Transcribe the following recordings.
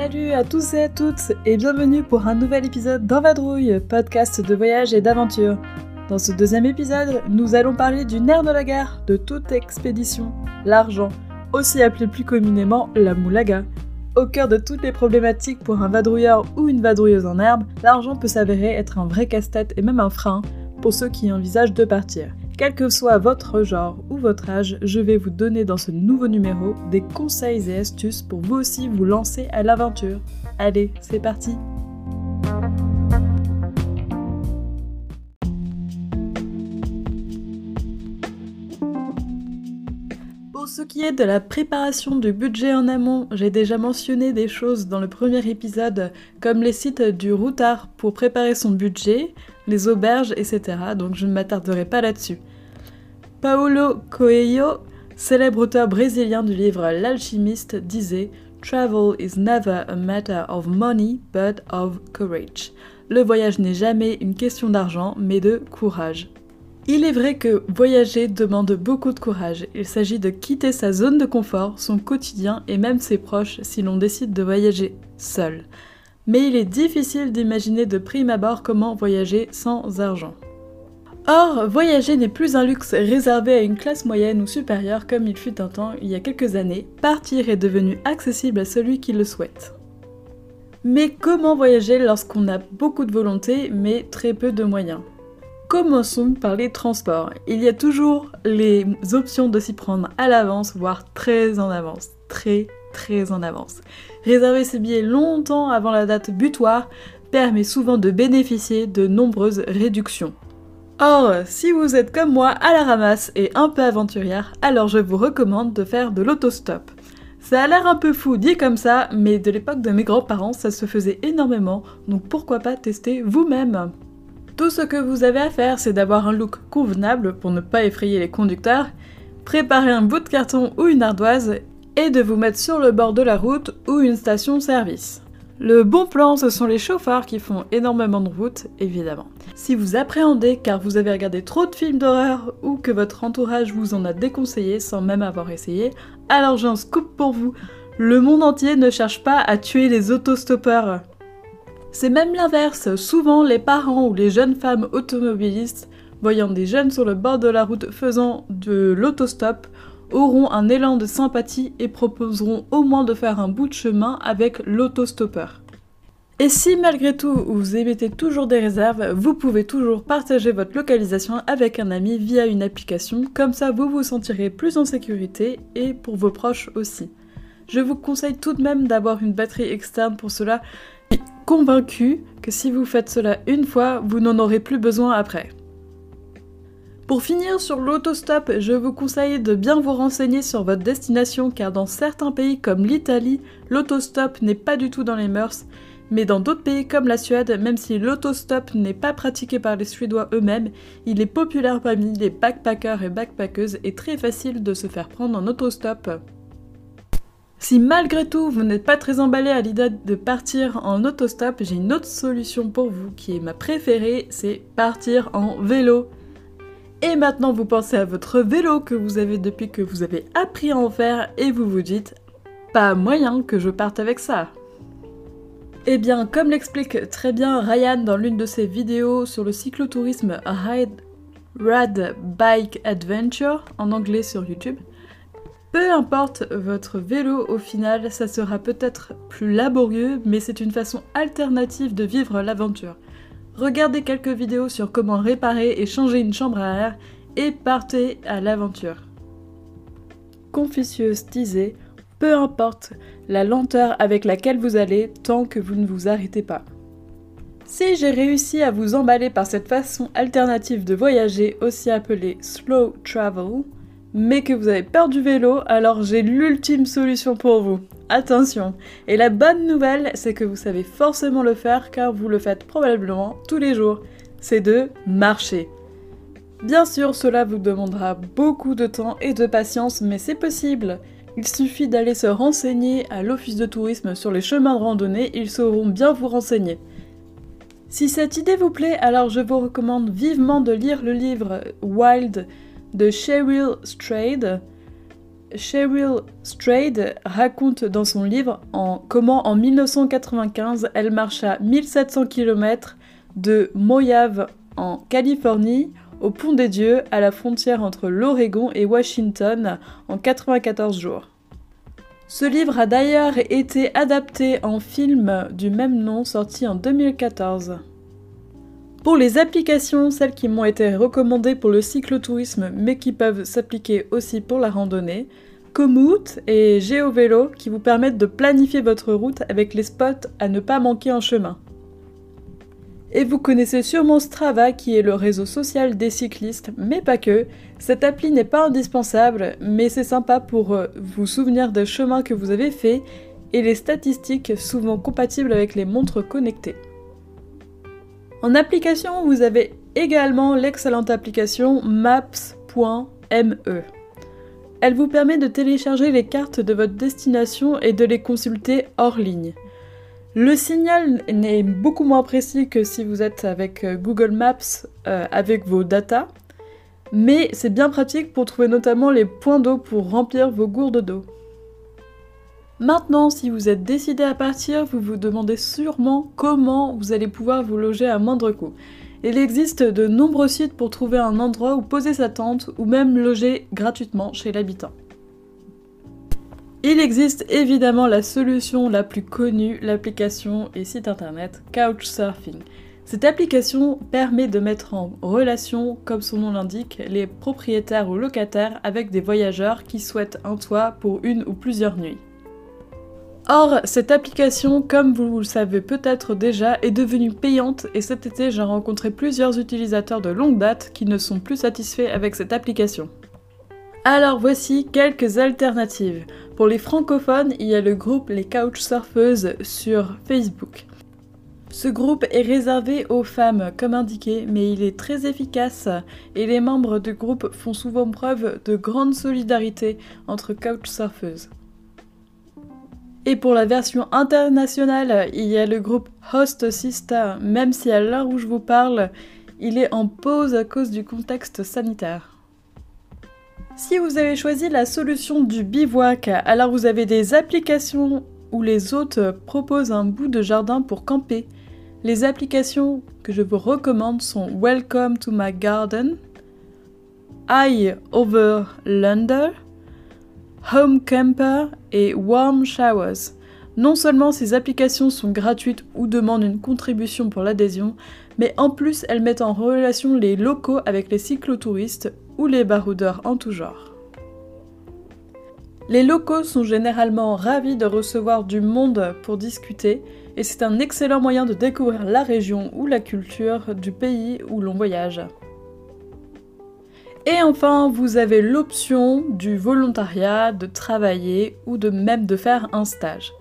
Salut à tous et à toutes et bienvenue pour un nouvel épisode d'Envadrouille, podcast de voyage et d'aventure. Dans ce deuxième épisode, nous allons parler du nerf de la guerre de toute expédition, l'argent, aussi appelé plus communément la moulaga. Au cœur de toutes les problématiques pour un vadrouilleur ou une vadrouilleuse en herbe, l'argent peut s'avérer être un vrai casse-tête et même un frein pour ceux qui envisagent de partir. Quel que soit votre genre ou votre âge, je vais vous donner dans ce nouveau numéro des conseils et astuces pour vous aussi vous lancer à l'aventure. Allez, c'est parti Pour ce qui est de la préparation du budget en amont, j'ai déjà mentionné des choses dans le premier épisode, comme les sites du routard pour préparer son budget, les auberges, etc. Donc je ne m'attarderai pas là-dessus. Paulo Coelho, célèbre auteur brésilien du livre L'alchimiste, disait Travel is never a matter of money but of courage. Le voyage n'est jamais une question d'argent mais de courage. Il est vrai que voyager demande beaucoup de courage. Il s'agit de quitter sa zone de confort, son quotidien et même ses proches si l'on décide de voyager seul. Mais il est difficile d'imaginer de prime abord comment voyager sans argent. Or, voyager n'est plus un luxe réservé à une classe moyenne ou supérieure comme il fut un temps il y a quelques années, partir est devenu accessible à celui qui le souhaite. Mais comment voyager lorsqu'on a beaucoup de volonté mais très peu de moyens? Commençons par les transports. Il y a toujours les options de s'y prendre à l'avance, voire très en avance. Très très en avance. Réserver ses billets longtemps avant la date butoir permet souvent de bénéficier de nombreuses réductions. Or, si vous êtes comme moi à la ramasse et un peu aventurière, alors je vous recommande de faire de l'autostop. Ça a l'air un peu fou dit comme ça, mais de l'époque de mes grands-parents, ça se faisait énormément, donc pourquoi pas tester vous-même Tout ce que vous avez à faire, c'est d'avoir un look convenable pour ne pas effrayer les conducteurs, préparer un bout de carton ou une ardoise, et de vous mettre sur le bord de la route ou une station-service. Le bon plan, ce sont les chauffeurs qui font énormément de route, évidemment. Si vous appréhendez car vous avez regardé trop de films d'horreur ou que votre entourage vous en a déconseillé sans même avoir essayé, alors un scoop pour vous. Le monde entier ne cherche pas à tuer les autostoppeurs. C'est même l'inverse. Souvent, les parents ou les jeunes femmes automobilistes, voyant des jeunes sur le bord de la route faisant de l'autostop, auront un élan de sympathie et proposeront au moins de faire un bout de chemin avec l'autostoppeur. Et si malgré tout vous émettez toujours des réserves, vous pouvez toujours partager votre localisation avec un ami via une application, comme ça vous vous sentirez plus en sécurité et pour vos proches aussi. Je vous conseille tout de même d'avoir une batterie externe pour cela, convaincu que si vous faites cela une fois, vous n'en aurez plus besoin après. Pour finir sur l'autostop, je vous conseille de bien vous renseigner sur votre destination car dans certains pays comme l'Italie, l'autostop n'est pas du tout dans les mœurs, mais dans d'autres pays comme la Suède, même si l'autostop n'est pas pratiqué par les Suédois eux-mêmes, il est populaire parmi les backpackers et backpackeuses et très facile de se faire prendre en autostop. Si malgré tout vous n'êtes pas très emballé à l'idée de partir en autostop, j'ai une autre solution pour vous qui est ma préférée, c'est partir en vélo. Et maintenant vous pensez à votre vélo que vous avez depuis que vous avez appris à en faire et vous vous dites pas moyen que je parte avec ça. Eh bien, comme l'explique très bien Ryan dans l'une de ses vidéos sur le cyclotourisme Ride Rad Bike Adventure en anglais sur YouTube, peu importe votre vélo au final, ça sera peut-être plus laborieux, mais c'est une façon alternative de vivre l'aventure. Regardez quelques vidéos sur comment réparer et changer une chambre à air et partez à l'aventure. Confucius disait Peu importe la lenteur avec laquelle vous allez tant que vous ne vous arrêtez pas. Si j'ai réussi à vous emballer par cette façon alternative de voyager, aussi appelée slow travel, mais que vous avez peur du vélo, alors j'ai l'ultime solution pour vous. Attention Et la bonne nouvelle, c'est que vous savez forcément le faire car vous le faites probablement tous les jours. C'est de marcher. Bien sûr, cela vous demandera beaucoup de temps et de patience, mais c'est possible. Il suffit d'aller se renseigner à l'office de tourisme sur les chemins de randonnée, ils sauront bien vous renseigner. Si cette idée vous plaît, alors je vous recommande vivement de lire le livre Wild de Cheryl Strayed. Cheryl Strayed raconte dans son livre en comment en 1995 elle marcha 1700 km de Moyave en Californie au Pont des Dieux à la frontière entre l'Oregon et Washington en 94 jours. Ce livre a d'ailleurs été adapté en film du même nom sorti en 2014. Pour les applications, celles qui m'ont été recommandées pour le cyclotourisme mais qui peuvent s'appliquer aussi pour la randonnée, Komoot et GeoVélo qui vous permettent de planifier votre route avec les spots à ne pas manquer en chemin. Et vous connaissez sûrement Strava qui est le réseau social des cyclistes, mais pas que. Cette appli n'est pas indispensable, mais c'est sympa pour euh, vous souvenir des chemins que vous avez faits et les statistiques souvent compatibles avec les montres connectées. En application, vous avez également l'excellente application maps.me. Elle vous permet de télécharger les cartes de votre destination et de les consulter hors ligne. Le signal n'est beaucoup moins précis que si vous êtes avec euh, Google Maps euh, avec vos datas, mais c'est bien pratique pour trouver notamment les points d'eau pour remplir vos gourdes d'eau. Maintenant, si vous êtes décidé à partir, vous vous demandez sûrement comment vous allez pouvoir vous loger à moindre coût. Il existe de nombreux sites pour trouver un endroit où poser sa tente ou même loger gratuitement chez l'habitant. Il existe évidemment la solution la plus connue, l'application et site internet Couchsurfing. Cette application permet de mettre en relation, comme son nom l'indique, les propriétaires ou locataires avec des voyageurs qui souhaitent un toit pour une ou plusieurs nuits. Or, cette application, comme vous le savez peut-être déjà, est devenue payante et cet été j'ai rencontré plusieurs utilisateurs de longue date qui ne sont plus satisfaits avec cette application. Alors voici quelques alternatives. Pour les francophones, il y a le groupe Les Couchsurfeuses sur Facebook. Ce groupe est réservé aux femmes comme indiqué, mais il est très efficace et les membres du groupe font souvent preuve de grande solidarité entre couchsurfeuses. Et pour la version internationale, il y a le groupe Host Sister, même si à l'heure où je vous parle, il est en pause à cause du contexte sanitaire. Si vous avez choisi la solution du bivouac, alors vous avez des applications où les hôtes proposent un bout de jardin pour camper. Les applications que je vous recommande sont Welcome to my garden, Eye over London, Home Camper et Warm Showers. Non seulement ces applications sont gratuites ou demandent une contribution pour l'adhésion, mais en plus elles mettent en relation les locaux avec les cyclotouristes ou les baroudeurs en tout genre. Les locaux sont généralement ravis de recevoir du monde pour discuter et c'est un excellent moyen de découvrir la région ou la culture du pays où l'on voyage. Et enfin, vous avez l'option du volontariat, de travailler ou de même de faire un stage.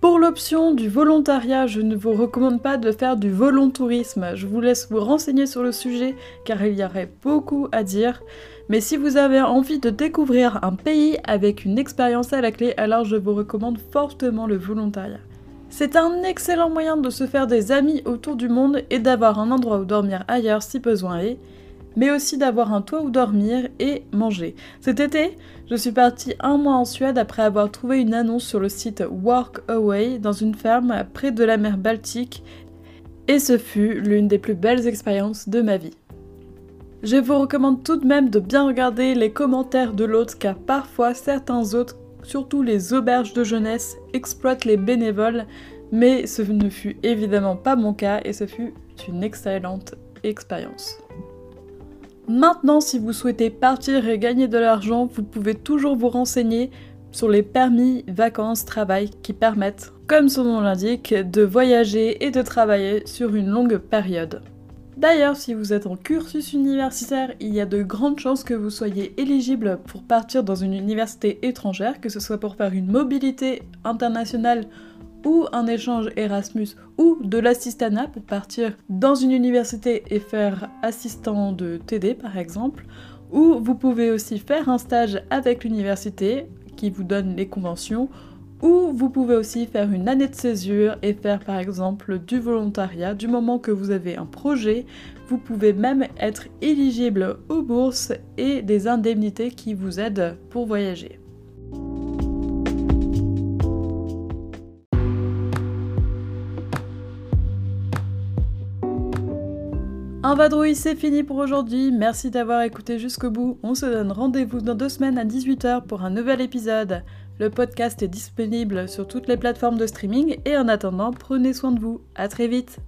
Pour l'option du volontariat, je ne vous recommande pas de faire du volontourisme. Je vous laisse vous renseigner sur le sujet car il y aurait beaucoup à dire. Mais si vous avez envie de découvrir un pays avec une expérience à la clé, alors je vous recommande fortement le volontariat. C'est un excellent moyen de se faire des amis autour du monde et d'avoir un endroit où dormir ailleurs si besoin est mais aussi d'avoir un toit où dormir et manger. Cet été, je suis partie un mois en Suède après avoir trouvé une annonce sur le site Workaway dans une ferme près de la mer Baltique et ce fut l'une des plus belles expériences de ma vie. Je vous recommande tout de même de bien regarder les commentaires de l'autre car parfois certains autres, surtout les auberges de jeunesse, exploitent les bénévoles, mais ce ne fut évidemment pas mon cas et ce fut une excellente expérience. Maintenant, si vous souhaitez partir et gagner de l'argent, vous pouvez toujours vous renseigner sur les permis vacances travail qui permettent, comme son nom l'indique, de voyager et de travailler sur une longue période. D'ailleurs, si vous êtes en cursus universitaire, il y a de grandes chances que vous soyez éligible pour partir dans une université étrangère, que ce soit pour faire une mobilité internationale ou un échange Erasmus ou de l'assistanat pour partir dans une université et faire assistant de TD par exemple, ou vous pouvez aussi faire un stage avec l'université qui vous donne les conventions, Ou vous pouvez aussi faire une année de césure et faire par exemple du volontariat du moment que vous avez un projet. Vous pouvez même être éligible aux bourses et des indemnités qui vous aident pour voyager. Un vadrouille, c'est fini pour aujourd'hui. Merci d'avoir écouté jusqu'au bout. On se donne rendez-vous dans deux semaines à 18h pour un nouvel épisode. Le podcast est disponible sur toutes les plateformes de streaming et en attendant, prenez soin de vous. À très vite.